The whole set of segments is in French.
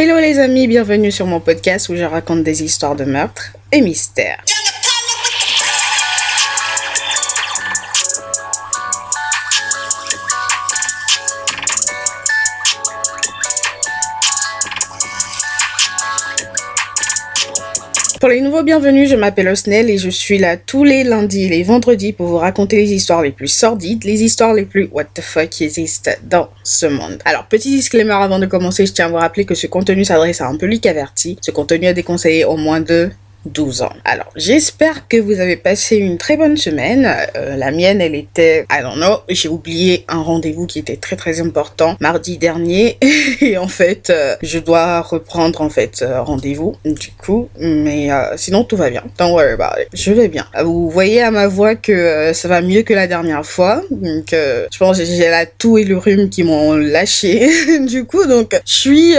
Hello les amis, bienvenue sur mon podcast où je raconte des histoires de meurtres et mystères. Pour les nouveaux bienvenus, je m'appelle Osnel et je suis là tous les lundis et les vendredis pour vous raconter les histoires les plus sordides, les histoires les plus what the fuck qui existent dans ce monde. Alors, petit disclaimer avant de commencer, je tiens à vous rappeler que ce contenu s'adresse à un public averti. Ce contenu est déconseillé au moins de 12 ans. Alors, j'espère que vous avez passé une très bonne semaine. Euh, la mienne, elle était, I don't know, j'ai oublié un rendez-vous qui était très très important mardi dernier et en fait, euh, je dois reprendre en fait euh, rendez-vous du coup, mais sinon tout va bien. Don't worry about it. Je vais bien. Vous voyez à ma voix que ça va mieux que la dernière fois. Donc, je pense que j'ai la toux et le rhume qui m'ont lâché du coup, donc je suis,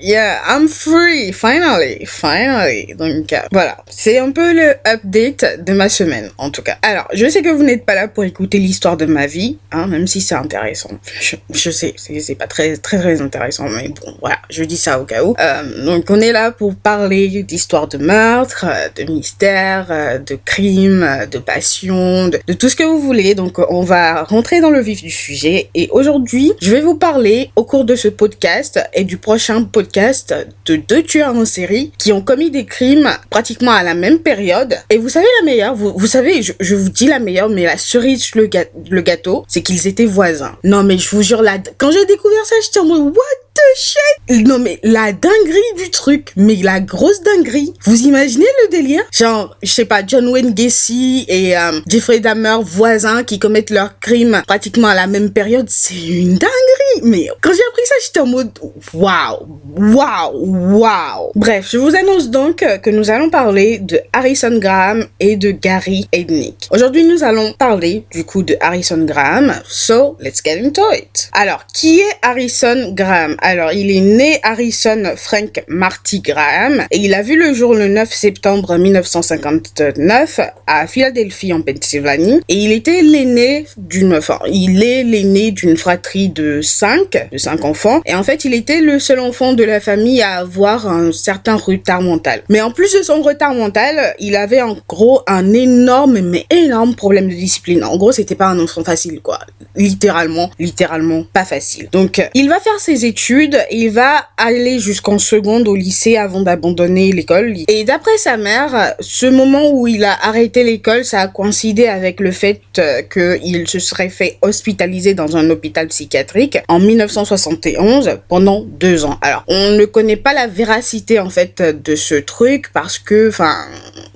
yeah, I'm free finally, finally. Donc voilà, c'est un peu le update de ma semaine, en tout cas. Alors, je sais que vous n'êtes pas là pour écouter l'histoire de ma vie, hein, même si c'est intéressant. Je, sais, c'est pas très, très, très intéressant, mais bon, voilà, je dis ça au cas où. Euh, donc, on est là pour parler d'histoire de meurtre, euh, de mystère, euh, de crime, de passion, de, de tout ce que vous voulez. Donc, on va rentrer dans le vif du sujet. Et aujourd'hui, je vais vous parler au cours de ce podcast et du prochain podcast de deux tueurs en série qui ont commis des crimes pratiquement à la même période. Et vous savez la meilleure, vous, savez, je, vous dis la meilleure, mais la cerise le, gâteau, c'est qu'ils étaient voisins. Non mais je vous jure, là, quand j'ai découvert ça, j'étais en mode, what? Non mais la dinguerie du truc, mais la grosse dinguerie. Vous imaginez le délire? Genre, je sais pas, John Wayne Gacy et euh, Jeffrey Dahmer, voisins qui commettent leurs crimes pratiquement à la même période, c'est une dinguerie mais quand j'ai appris ça, j'étais en mode waouh, waouh, waouh. Bref, je vous annonce donc que nous allons parler de Harrison Graham et de Gary Ednick. Aujourd'hui, nous allons parler du coup de Harrison Graham. So, let's get into it. Alors, qui est Harrison Graham? Alors, il est né Harrison Frank Marty Graham et il a vu le jour le 9 septembre 1959 à Philadelphie en Pennsylvanie et il était l'aîné d'une fratrie de de cinq enfants. Et en fait, il était le seul enfant de la famille à avoir un certain retard mental. Mais en plus de son retard mental, il avait en gros un énorme, mais énorme problème de discipline. En gros, c'était pas un enfant facile, quoi. Littéralement, littéralement pas facile. Donc, il va faire ses études, il va aller jusqu'en seconde au lycée avant d'abandonner l'école. Et d'après sa mère, ce moment où il a arrêté l'école, ça a coïncidé avec le fait euh, qu'il se serait fait hospitaliser dans un hôpital psychiatrique en 1971 pendant deux ans. Alors, on ne connaît pas la véracité en fait de ce truc parce que, enfin,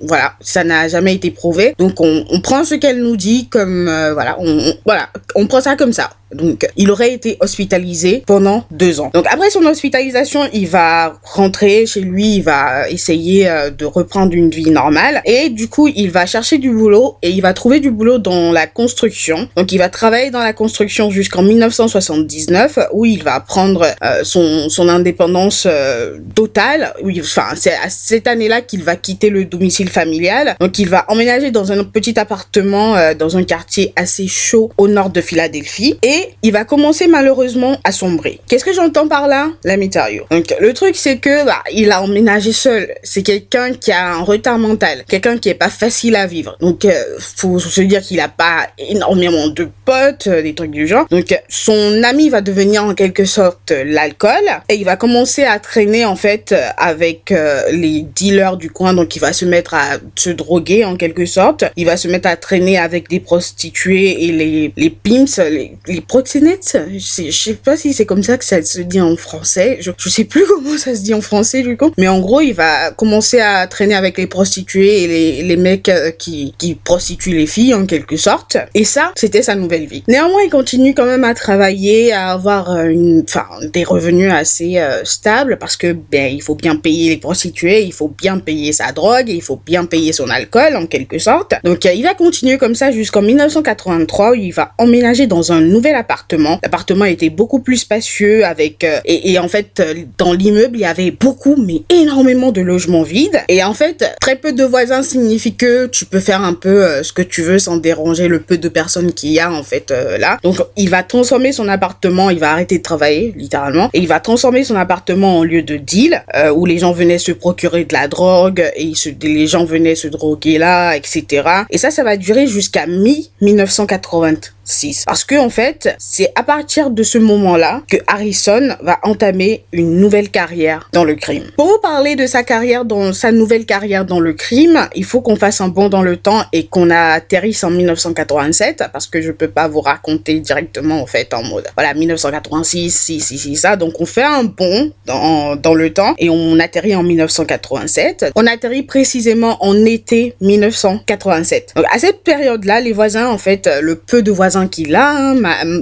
voilà, ça n'a jamais été prouvé. Donc, on, prend ce qu'elle nous dit comme, euh, voilà, on, voilà, on prend ça comme ça. Donc, il aurait été hospitalisé pendant deux ans. Après son hospitalisation, il va rentrer chez lui, il va essayer euh, de reprendre une vie normale. Et du coup, il va chercher du boulot et il va trouver du boulot dans la construction. Donc, il va travailler dans la construction jusqu'en 1979 où il va prendre euh, son, son indépendance euh, totale. Oui, enfin, c'est à cette année-là qu'il va quitter le domicile familial. Donc, il va emménager dans un petit appartement dans un quartier assez chaud au nord de Philadelphie. Et il va commencer malheureusement à sombrer. Qu'est-ce que j'entends par là? La météo. Donc le truc c'est que bah, il a emménagé seul. C'est quelqu'un qui a un retard mental, quelqu'un qui est pas facile à vivre. Donc euh, faut se dire qu'il a pas énormément de potes, euh, des trucs du genre. Donc son ami va devenir en quelque sorte l'alcool et il va commencer à traîner en fait avec euh, les dealers du coin. Donc il va se mettre à se droguer en quelque sorte. Il va se mettre à traîner avec des prostituées et les les pimps, les, les proxénètes, je sais pas si c'est comme ça que ça se dit en français. Je, je sais plus comment ça se dit en français du coup. Mais en gros, il va commencer à traîner avec les prostituées et les, les mecs euh, qui, qui prostituent les filles en quelque sorte. Et ça, c'était sa nouvelle vie. Néanmoins, il continue quand même à travailler, à avoir euh, une, enfin, des revenus assez euh, stables parce que ben il faut bien payer les prostituées, il faut bien payer sa drogue, il faut bien payer son alcool en quelque sorte. Donc il va continuer comme ça jusqu'en 1983 où il va emménager dans un nouvel appartement. L'appartement était beaucoup plus spacieux avec et, et, en fait dans l'immeuble il y avait beaucoup mais énormément de logements vides et en fait très peu de voisins signifie que tu peux faire un peu ce que tu veux sans déranger le peu de personnes qu'il y a en fait là. Donc il va transformer son appartement, il va arrêter de travailler littéralement et il va transformer son appartement en lieu de deal où les gens venaient se procurer de la drogue et les gens venaient se droguer là, etc. Et ça, ça va durer jusqu'à mi-1980. Parce que en fait, c'est à partir de ce moment-là que Harrison va entamer une nouvelle carrière dans le crime. Pour vous parler de sa carrière dans sa nouvelle carrière dans le crime, il faut qu'on fasse un bond dans le temps et qu'on atterrisse en 1987 parce que je peux pas vous raconter directement en fait en mode voilà 1986 si si si ça donc on fait un bond dans, dans le temps et on atterrit en 1987. On atterrit précisément en été 1987. Donc à cette période-là, les voisins en fait le peu de voisins qu'il a, hein,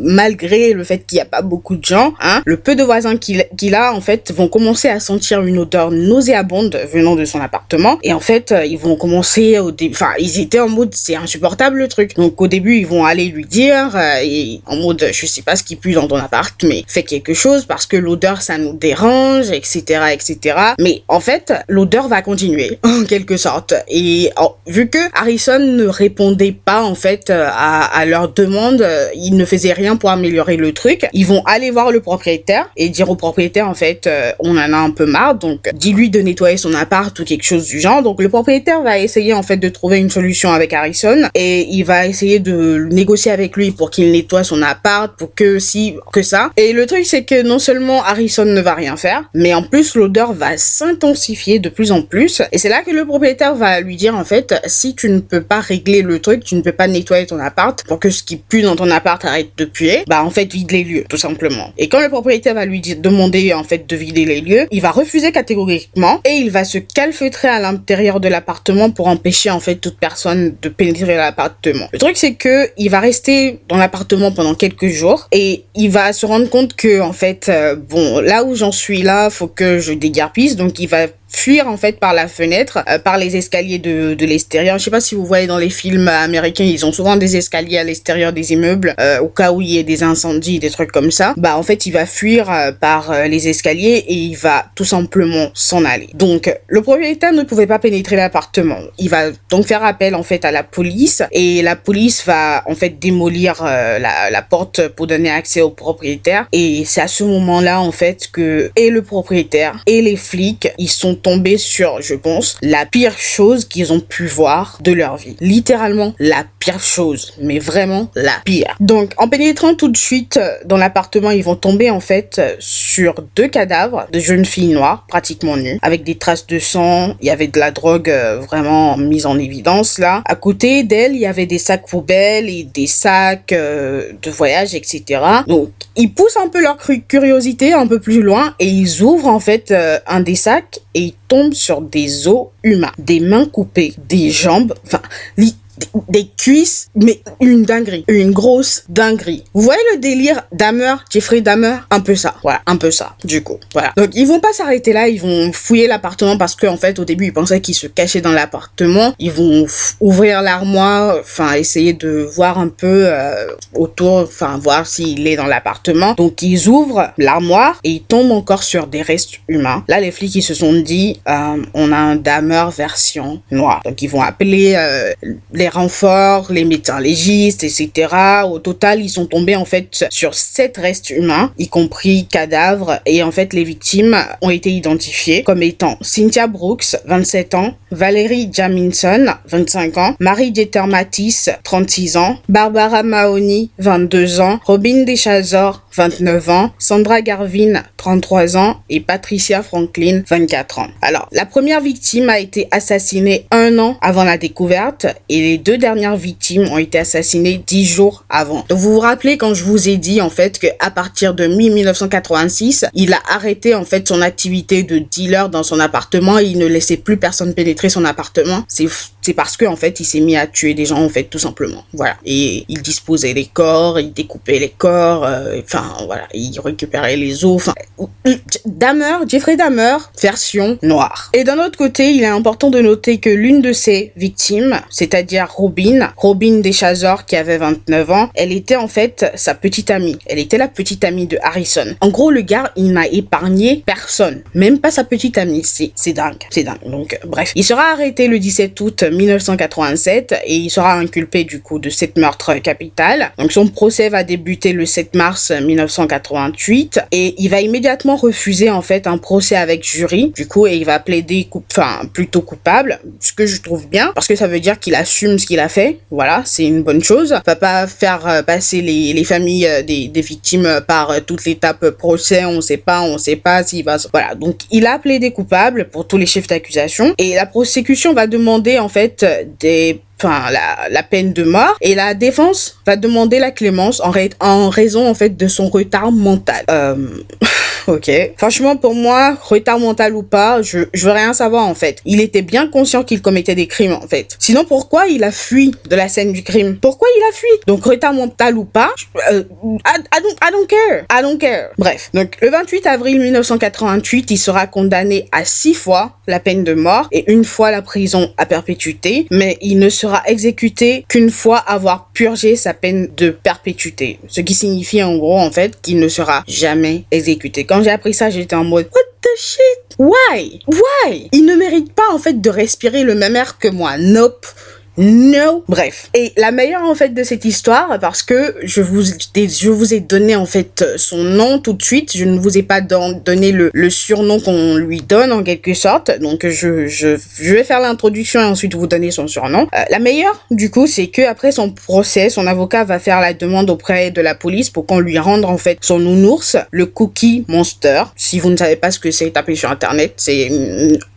malgré le fait qu'il n'y a pas beaucoup de gens, hein, le peu de voisins qu'il a, en fait, vont commencer à sentir une odeur nauséabonde venant de son appartement. Et en fait, euh, ils vont commencer au début, enfin, ils étaient en mode, c'est insupportable le truc. Donc au début, ils vont aller lui dire, euh, et en mode, je sais pas ce qui pue dans ton appart, mais fais quelque chose parce que l'odeur, ça nous dérange, etc., etc. Mais en fait, l'odeur va continuer, en quelque sorte. Et vu que Harrison ne répondait pas, en fait, euh, à, leur demande ils ne faisaient rien pour améliorer le truc. Ils vont aller voir le propriétaire et dire au propriétaire en fait euh, on en a un peu marre donc dis-lui de nettoyer son appart ou quelque chose du genre. Donc le propriétaire va essayer en fait de trouver une solution avec Harrison et il va essayer de négocier avec lui pour qu'il nettoie son appart pour que si que ça. Et le truc c'est que non seulement Harrison ne va rien faire, mais en plus l'odeur va s'intensifier de plus en plus et c'est là que le propriétaire va lui dire en fait si tu ne peux pas régler le truc, tu ne peux pas nettoyer ton appart pour que ce qui pue dans ton appart arrête de puer, bah en fait vide les lieux, tout simplement. Et quand le propriétaire va lui demander en fait de vider les lieux, il va refuser catégoriquement et il va se calfeutrer à l'intérieur de l'appartement pour empêcher en fait toute personne de pénétrer l'appartement. Le truc c'est que il va rester dans l'appartement pendant quelques jours et il va se rendre compte que en fait euh, bon là où j'en suis là, faut que je dégarpisse donc il va fuir en fait par la fenêtre, euh, par les escaliers de, de l'extérieur. Je sais pas si vous voyez dans les films américains, ils ont souvent des escaliers à l'extérieur des immeubles euh, au cas où il y ait des incendies, des trucs comme ça. Bah en fait, il va fuir euh, par les escaliers et il va tout simplement s'en aller. Donc le propriétaire ne pouvait pas pénétrer l'appartement. Il va donc faire appel en fait à la police et la police va en fait démolir la, la porte pour donner accès au propriétaire et c'est à ce moment-là en fait que et le propriétaire et les flics ils sont tombés sur, je pense, la pire chose qu'ils ont pu voir de leur vie. Littéralement la pire chose, mais vraiment la pire. Donc en pénétrant tout de suite dans l'appartement, ils vont tomber en fait sur deux cadavres de jeunes filles noires, pratiquement nues, avec des traces de sang. Il y avait de la drogue euh, vraiment mise en évidence là. À côté d'elles, il y avait des sacs poubelles et des sacs euh, de voyage, etc. Donc ils poussent un peu leur curiosité un peu plus loin et ils ouvrent en fait euh, un des sacs et ils tombent sur des os humains, des mains coupées, des jambes, enfin, des cuisses, mais une dinguerie, une grosse dinguerie. Vous voyez le délire Dahmer, Jeffrey Dahmer? Un peu ça, voilà, un peu ça, du coup, voilà. Donc ils vont pas s'arrêter là, ils vont fouiller l'appartement parce qu'en fait au début ils pensaient qu'ils se cachaient dans l'appartement, ils vont ouvrir l'armoire, enfin essayer de voir un peu euh, autour, enfin voir s'il est dans l'appartement. Donc ils ouvrent l'armoire et ils tombent encore sur des restes humains. Là les flics ils se sont dit, euh, on a un Dahmer version noire. Donc ils vont appeler euh, les renforts, les médecins légistes, etc. Au total, ils sont tombés en fait sur sept restes humains, y compris cadavres, et en fait les victimes ont été identifiées comme étant Cynthia Brooks, 27 ans, Valérie Jaminson, 25 ans, Marie Jeter Matisse, 36 ans, Barbara Mahoney, 22 ans, Robin Deschazor, 29 ans, Sandra Garvin, 33 ans, et Patricia Franklin, 24 ans. Alors, la première victime a été assassinée un an avant la découverte, et les deux dernières victimes ont été assassinées dix jours avant. Donc, vous vous rappelez quand je vous ai dit, en fait, que à partir de mi-1986, il a arrêté, en fait, son activité de dealer dans son appartement, et il ne laissait plus personne pénétrer son appartement. C'est c'est parce que en fait il s'est mis à tuer des gens en fait tout simplement voilà et il disposait les corps il découpait les corps euh, enfin voilà, il récupérait les os, enfin Jeffrey Dahmer, version noire. Et d'un autre côté, il est important de noter que l'une de ses victimes, c'est-à-dire Robin, Robin Deschazor qui avait 29 ans, elle était en fait sa petite amie. Elle était la petite amie de Harrison. En gros, le gars, il n'a épargné personne, même pas sa petite amie. C'est dingue, c'est dingue. Donc bref, il sera arrêté le 17 août 1987 et il sera inculpé du coup de sept meurtres capital. Donc son procès va débuter le 7 mars 1988 et il va immédiatement refuser en fait un procès avec jury. Du coup, et il va plaider enfin plutôt coupable, ce que je trouve bien parce que ça veut dire qu'il assume ce qu'il a fait. Voilà, c'est une bonne chose. Il va pas faire euh, passer les, les familles euh, des, des victimes par euh, toute l'étape procès. On sait pas, on sait pas s'il va. Voilà, donc il a plaidé coupable pour tous les chefs d'accusation et la prosécution va demander en fait des enfin la, peine de mort et la défense va demander la clémence en, en raison en fait de son retard mental. Euh, ok. Franchement, pour moi, retard mental ou pas, je, je veux rien savoir en fait. Il était bien conscient qu'il commettait des crimes en fait. Sinon, pourquoi il a fui de la scène du crime? Pourquoi il a fui? Donc, retard mental ou pas, euh, I, I, don't, I don't care. I don't care. Bref. Donc, le 28 avril 1988, il sera condamné à six fois la peine de mort et une fois la prison à perpétuité, mais il ne sera exécuté qu'une fois avoir purgé sa peine de perpétuité. Ce qui signifie en gros en fait qu'il ne sera jamais exécuté. Quand j'ai appris ça, j'étais en mode What the shit? Why? Why? Il ne mérite pas en fait de respirer le même air que moi. Nope. No. Bref. Et la meilleure en fait de cette histoire, parce que je vous, je vous ai donné en fait son nom tout de suite, je ne vous ai pas donné le, surnom qu'on lui donne en quelque sorte, donc je, je, je vais faire l'introduction et ensuite vous donner son surnom. Euh, la meilleure du coup, c'est que après son procès, son avocat va faire la demande auprès de la police pour qu'on lui rende en fait son nounours, le Cookie Monster. Si vous ne savez pas ce que c'est, tapez sur internet, c'est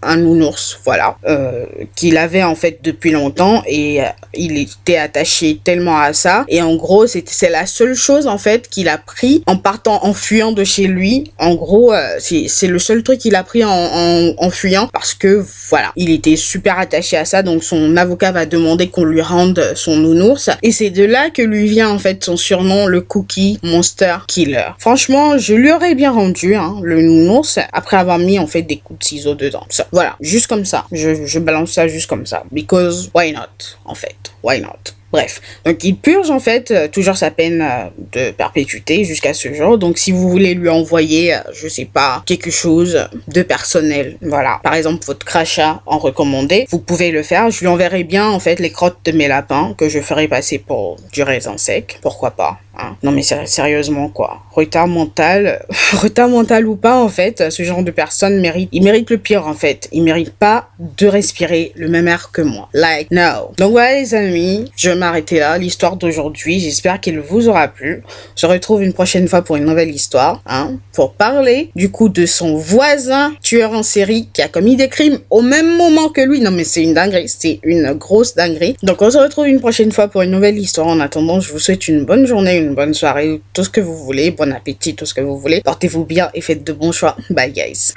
un nounours, voilà, euh, qu'il avait en fait depuis longtemps et euh, il était attaché tellement à ça. Et en gros, c'est la seule chose en fait qu'il a pris en partant, en fuyant de chez lui. En gros, euh, c'est le seul truc qu'il a pris en, en, fuyant parce que voilà, il était super attaché à ça. Donc son avocat va demander qu'on lui rende son nounours. Et c'est de là que lui vient en fait son surnom, le Cookie Monster Killer. Franchement, je lui aurais bien rendu hein, le nounours après avoir mis en fait des coups de ciseaux dedans. Voilà, juste comme ça. Je, je balance ça juste comme ça. Because why not? En fait. Why not? Bref, donc il purge en fait euh, toujours sa peine euh, de perpétuité jusqu'à ce jour. Donc si vous voulez lui envoyer, euh, je sais pas, quelque chose de personnel, voilà, par exemple votre crachat en recommandé, vous pouvez le faire. Je lui enverrai bien en fait les crottes de mes lapins que je ferai passer pour du raisin sec, pourquoi pas. Hein. Non mais sérieusement quoi. Retard mental, retard mental ou pas en fait, ce genre de personne mérite, il mérite le pire en fait. Il mérite pas de respirer le même air que moi. Like no. Donc voilà les amis, je m'arrêter là, l'histoire d'aujourd'hui. J'espère qu'elle vous aura plu. Je retrouve une prochaine fois pour une nouvelle histoire, hein, pour parler du coup de son voisin tueur en série qui a commis des crimes au même moment que lui. Non mais c'est une dinguerie, c'est une grosse dinguerie. Donc on se retrouve une prochaine fois pour une nouvelle histoire. En attendant, je vous souhaite une bonne journée, une bonne soirée, tout ce que vous voulez, bon appétit, tout ce que vous voulez. Portez-vous bien et faites de bons choix. Bye guys.